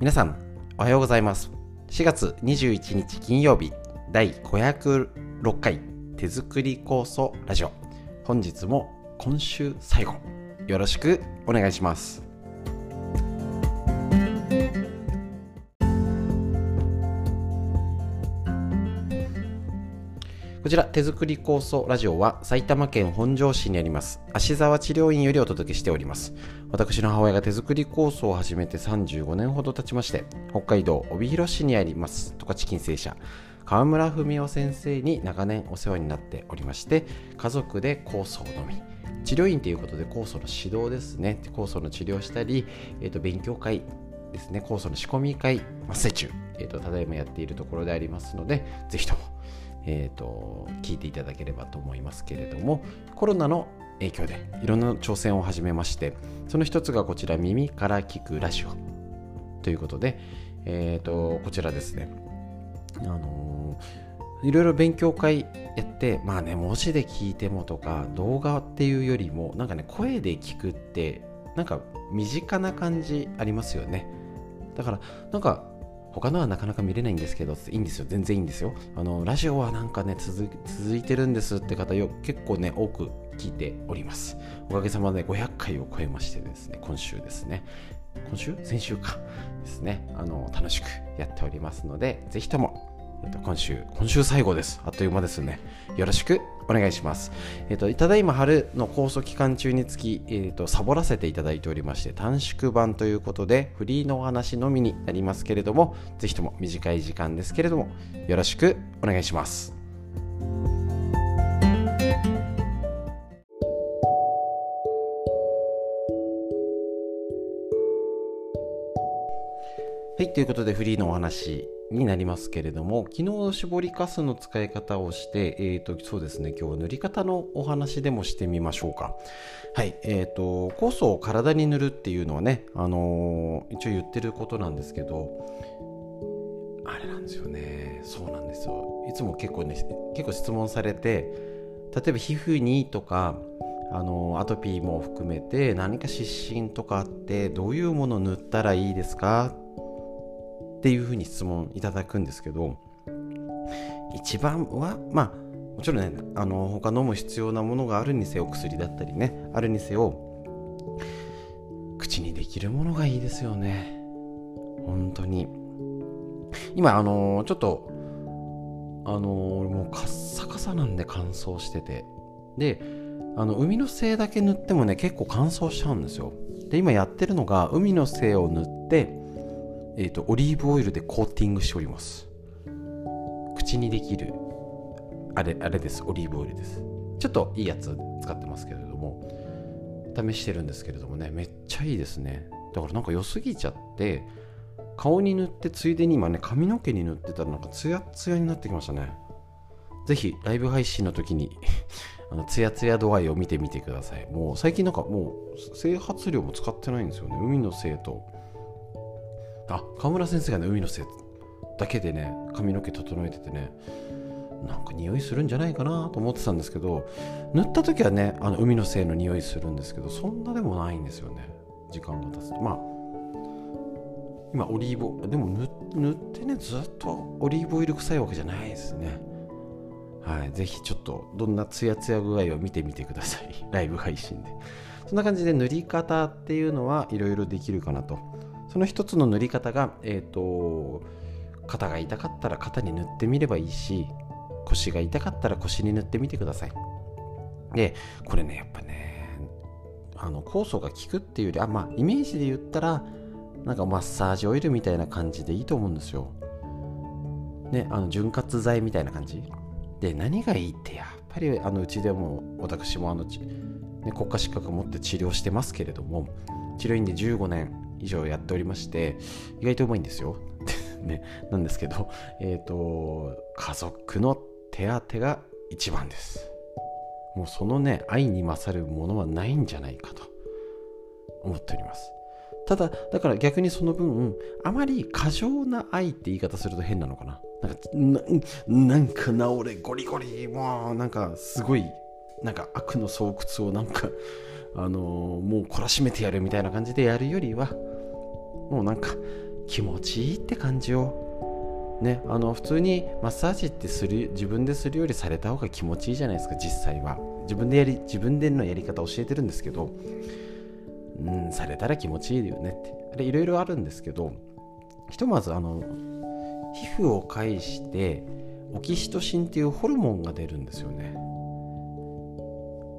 皆さんおはようございます。4月21日金曜日第506回手作り酵素ラジオ。本日も今週最後よろしくお願いします。こちら手作り酵素ラジオは埼玉県本庄市にあります。芦沢治療院よりお届けしております。私の母親が手作り酵素を始めて35年ほど経ちまして北海道帯広市にあります。十勝金星社。川村文夫先生に長年お世話になっておりまして家族で酵素を飲み治療院ということで酵素の指導ですね。酵素の治療したり、えー、と勉強会ですね。酵素の仕込み会マッセ中、えーとただいまやっているところでありますのでぜひともえーと、聞いていただければと思いますけれどもコロナの影響でいろんな挑戦を始めましてその一つがこちら耳から聞くラジオということで、えーと、こちらですね。あのー、いろいろ勉強会やってまあね文字で聞いてもとか動画っていうよりもなんかね声で聞くってなんか身近な感じありますよね。だからなんか他のはなかなか見れないんですけど、いいんですよ。全然いいんですよ。あの、ラジオはなんかね、続いてるんですって方よ、結構ね、多く聞いております。おかげさまで500回を超えましてですね、今週ですね。今週？先週か。ですね。あの、楽しくやっておりますので、ぜひとも今週、今週最後です。あっという間ですね。よろしくお願いします。えっと、ただいま春の構想期間中につき、えっと、サボらせていただいておりまして、短縮版ということで、フリーのお話のみになりますけれども、ぜひとも短い時間ですけれども、よろしくお願いします。ということでフリーのお話になりますけれども、昨日絞りかすの使い方をして、え、ー、と、そうですね、今日は塗り方のお話でもしてみましょうか。はい、え、ー、と、酵素を体に塗るっていうのはね、あのー、一応言ってることなんですけど、あれなんですよね、そうなんですよ。いつも結構ね、結構質問されて、例えば皮膚にとか、あのアトピーも含めて何か湿疹とかあってどういうもの塗ったらいいですかっていうふうに質問いただくんですけど一番はまあもちろんねあの他飲む必要なものがあるにせよ薬だったりねあるにせよ口にできるものがいいですよね。本当に。今あのちょっとあのもうカッサカサなんで乾燥してて。であの海の精だけ塗ってもね結構乾燥しちゃうんですよ。で今やってるのが海の精を塗ってえーと、オリーブオイルでコーティングしております。口にできるあれあれです。オリーブオイルです。ちょっといいやつ使ってますけれども。試してるんですけれどもね。めっちゃいいですね。だからなんか良すぎちゃって顔に塗ってついでに今ね髪の毛に塗ってたらなんかツヤツヤになってきましたね。ぜひライブ配信の時に あのツヤツヤ度合いを見てみてください。もう最近なんかもう整髪料も使ってないんですよね。海のせいとあ河村先生がね海のせいだけでね髪の毛整えててねなんか匂いするんじゃないかなと思ってたんですけど塗った時はねあの海のせいの匂いするんですけどそんなでもないんですよね時間が経つと。まあ今オリーブでも塗ってねずっとオリーブオイル臭いわけじゃないですね。はいぜひちょっとどんなツヤツヤ具合を見てみてください。ライブ配信で。そんな感じで塗り方っていうのはいろいろできるかなと。その一つの塗り方が、えっ、ー、と、肩が痛かったら肩に塗ってみればいいし、腰が痛かったら腰に塗ってみてください。で、これね、やっぱね、あの、酵素が効くっていうより、あ、まあ、イメージで言ったら、なんかマッサージオイルみたいな感じでいいと思うんですよ。ね、あの、潤滑剤みたいな感じ。で、何がいいって、やっぱり、あの、うちでも、私も、あの、ね、国家資格を持って治療してますけれども、治療院で15年以上やっておりまして、意外とうまいんですよ。ね、なんですけど、えっ、ー、と、家族の手当が一番です。もうそのね、愛に勝るものはないんじゃないかと思っております。ただ、だから逆にその分、あまり過剰な愛って言い方すると変なのかな。なんか、なんか治れ、ゴリゴリ、もうなんかすごい、なんか悪の巣窟をなんか、あのー、もう懲らしめてやるみたいな感じでやるよりは、もうなんか気持ちいいって感じよね、あの普通にマッサージってする自分でするよりされた方が気持ちいいじゃないですか実際は。自分でやり自分でのやり方教えてるんですけど。うんされたら気持ちいいよねって。あれいろいろあるんですけどひとまずあの皮膚を介してオキシトシンっていうホルモンが出るんですよね。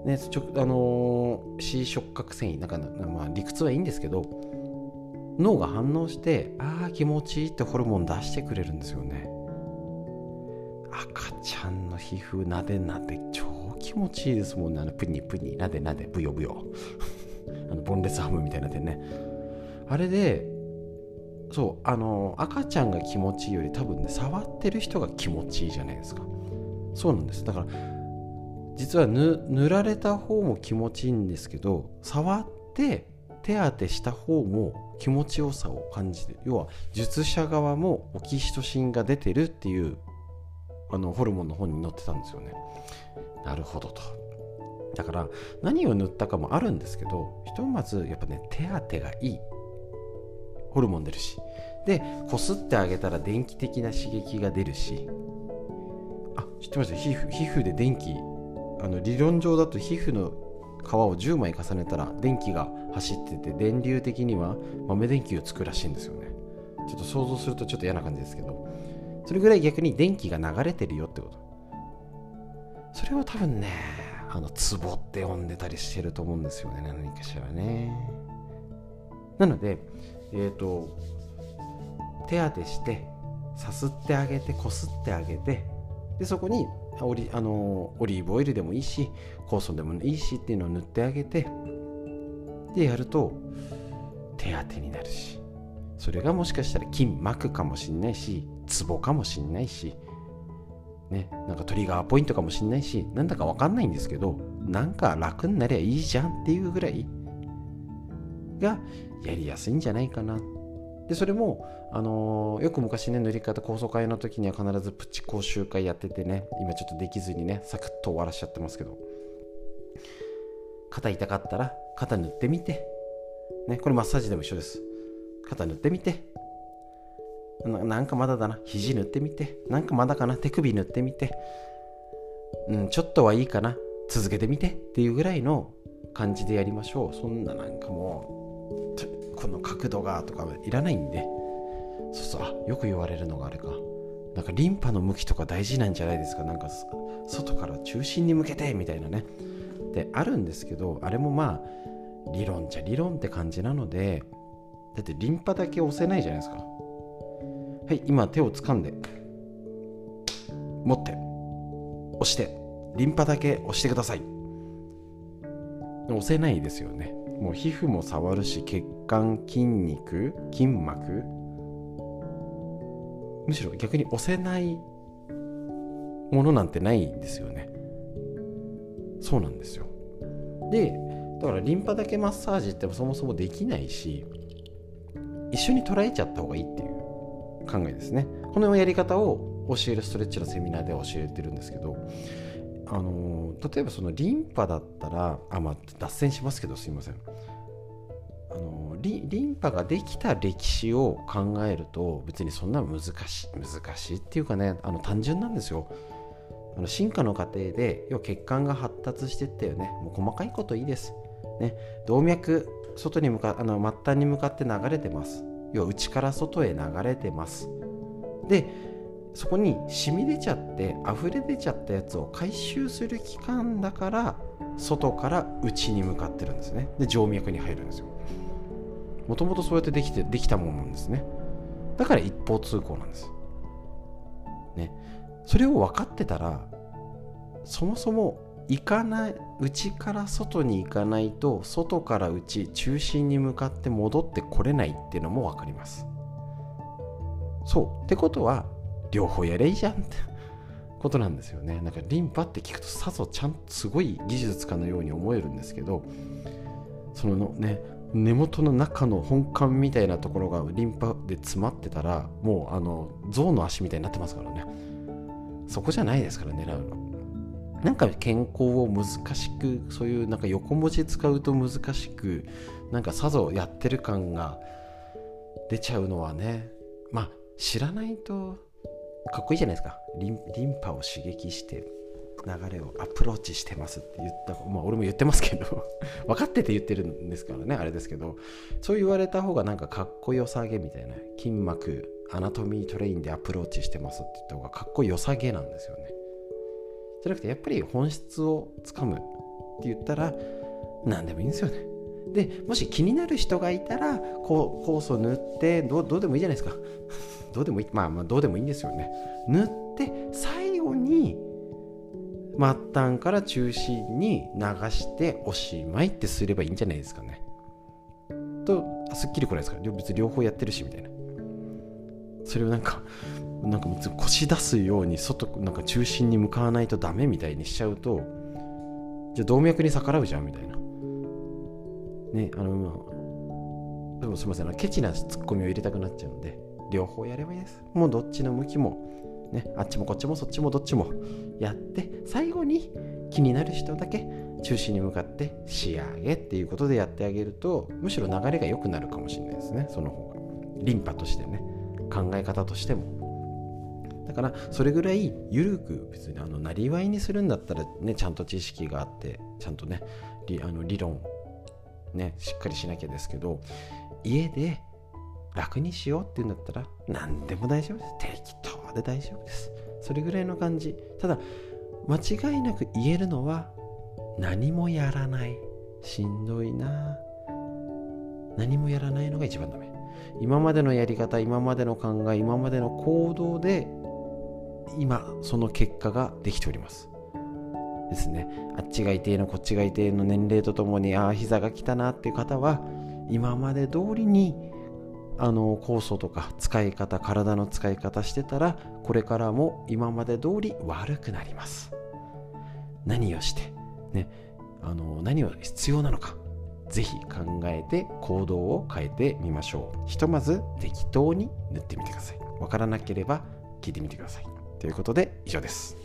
ねちょあのー、C 触覚繊維なんか、まあ、理屈はいいんですけど脳が反応してああ気持ちいいってホルモン出してくれるんですよね。赤ちゃんの皮膚なでなで超気持ちいいですもんね。あのプニプニなでなでブヨブヨ。あのボンレスハムみたいなでね。あれでそうあの赤ちゃんが気持ちいいより多分ね触ってる人が気持ちいいじゃないですか。そうなんです。だから実は塗られた方も気持ちいいんですけど触って手当てした方も気持ちよさを感じて要は術者側もオキシトシンが出てるっていうあのホルモンの本に載ってたんですよね。なるほどと。だから何を塗ったかもあるんですけどひとまずやっぱね手当てがいいホルモン出るしでこすってあげたら電気的な刺激が出るしあ知ってました？皮膚皮膚で電気あの理論上だと皮膚の皮を10枚重ねたら電気が走ってて電流的には豆電球を作るらしいんですよね。ちょっと想像するとちょっと嫌な感じですけど。それぐらい逆に電気が流れてるよってこと。それを多分ねあのツボって呼んでたりしてると思うんですよね。何かしらね。なのでえっ、ー、と手当てしてさすってあげてこすってあげてでそこにオリあのオリーブオイルでもいいし酵素でもいいしっていうのを塗ってあげてでやると手当てになるし。それがもしかしたら筋膜かもしんないしツボかもしんないしねなんかトリガーポイントかもしんないしなんだかわかんないんですけどなんか楽になりゃいいじゃんっていうぐらいがやりやすいんじゃないかな。でそれも、あのー、よく昔ね塗り方高層会の時には必ずプチ講習会やっててね今ちょっとできずにねサクッと終わらしちゃってますけど。肩痛かったら肩塗ってみて。ねこれマッサージでも一緒です。肩塗ってみて。なんかまだだな。肘塗ってみて。なんかまだかな。手首塗ってみて。うんちょっとはいいかな。続けてみてっていうぐらいの感じでやりましょう。そんななんかもう。この角度がとかいらないんで。そうそうあよく言われるのがあれか。なんかリンパの向きとか大事なんじゃないですか。なんか外から中心に向けてみたいなね。であるんですけどあれもまあ理論じゃ理論って感じなのでだってリンパだけ押せないじゃないですか。はい今手を掴んで持って押してリンパだけ押してください。押せないですよね。もう皮膚も触るし血管筋肉筋膜。むしろ逆に押せないものなんてないんですよね。そうなんですよ。でだからリンパだけマッサージってそもそもできないし一緒に捉えちゃった方がいいっていう考えですね。このやり方を教えるストレッチのセミナーでは教えてるんですけどあの例えばそのリンパだったらあまあ脱線しますけどすいません。あのリンパができた歴史を考えると別にそんな難しい難しいっていうかねあの単純なんですよ。あの進化の過程で要は血管が発達してったよね。もう細かいこといいです、ね、動脈外に向かあの末端に向かって流れてます。要は内から外へ流れてます。でそこに染み出ちゃって溢れ出ちゃったやつを回収する器官だから外から内に向かってるんですね。で静脈に入るんですよ。もともとそうやってできてできたものなんですね。だから一方通行なんです。ね。それを分かってたらそもそも行かない内から外に行かないと外から内中心に向かって戻ってこれないっていうのも分かります。そう。ってことは両方やれいいじゃんってことなんですよね。なんかリンパって聞くとさぞちゃんとすごい技術家のように思えるんですけどそのね根元の中の本幹みたいなところがリンパで詰まってたらもうあの象の足みたいになってますからね。そこじゃないですから狙うの。なんか健康を難しくそういうなんか横文字使うと難しくなんかさぞやってる感が出ちゃうのはねまあ知らないとかっこいいじゃないですか。リンリンパを刺激して流れをアプローチしてますって言ったまあ俺も言ってますけど 分かってて言ってるんですからねあれですけどそう言われた方がなんかかっこよさげみたいな筋膜アナトミートレインでアプローチしてますって言った方がかっこよさげなんですよね。じゃなくてやっぱり本質をつかむって言ったら何でもいいんですよね。でもし気になる人がいたらこう酵素塗ってどうでもいいじゃないですか。どうでもいいまあまあどうでもいいんですよね。塗って最後に末端から中心に流しておしまいってすればいいんじゃないですかね。とすっきりこないですか別に両方やってるしみたいな。それをなんかなんか腰出すように外なんか中心に向かわないとダメみたいにしちゃうとじゃあ動脈に逆らうじゃんみたいな。ねあのでもすみません。ケチなツッコミを入れたくなっちゃうんで。両方やればいいです。もうどっちの向きもねあっちもこっちもそっちもどっちもやって最後に気になる人だけ中心に向かって仕上げっていうことでやってあげるとむしろ流れが良くなるかもしれないですね。その方が。リンパとしてね。考え方としても。だからそれぐらい緩く別にあのなりわいにするんだったらねちゃんと知識があってちゃんとねあの理論ねしっかりしなきゃですけど家で楽にしようっていうんだったら何でも大丈夫です。適当で大丈夫です。それぐらいの感じ。ただ間違いなく言えるのは何もやらない。しんどいな。何もやらないのが一番ダメ。今までのやり方今までの考え今までの行動で今その結果ができております。ですね。あっちがいてのこっちがいての年齢とともにああ膝が来たなっていう方は今まで通りにあの酵素とか使い方体の使い方してたらこれからも今まで通り悪くなります。何をしてねあの何を必要なのかぜひ考えて行動を変えてみましょう。ひとまず適当に塗ってみてください。わからなければ聞いてみてください。ということで以上です。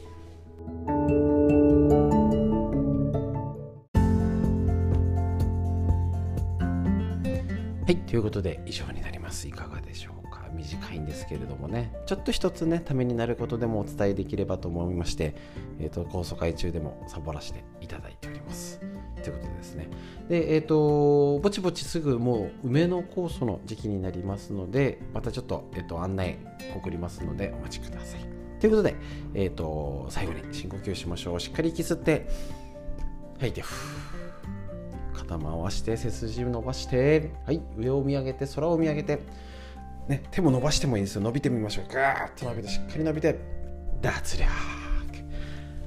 はい、ということで以上になります。いかがでしょうか？短いんですけれどもね、ちょっと一つね、ためになることでもお伝えできればと思いまして、えっ、ー、と、高速会中でもサボらせていただいております。ということでですね。で、えっ、ー、と、ぼちぼちすぐもう梅の酵素の時期になりますので、またちょっと、えっ、ー、と、案内送りますのでお待ちください。ということで、えっ、と、最後に深呼吸しましょう。しっかり息吸って、吐いて、ふー回して背筋を伸ばしてはい上を見上げて空を見上げて、ね、手も伸ばしてもいいですよ。伸びてみましょう。ガーッと伸びてしっかり伸びて脱力。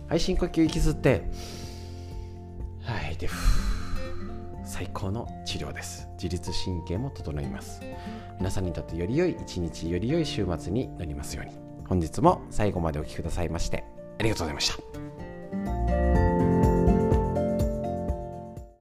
はい深呼吸息吸って。はいで最高の治療です。自律神経も整います。皆さんにとってより良い一日より良い週末になりますように。本日も最後までお聴きくださいましてありがとうございました。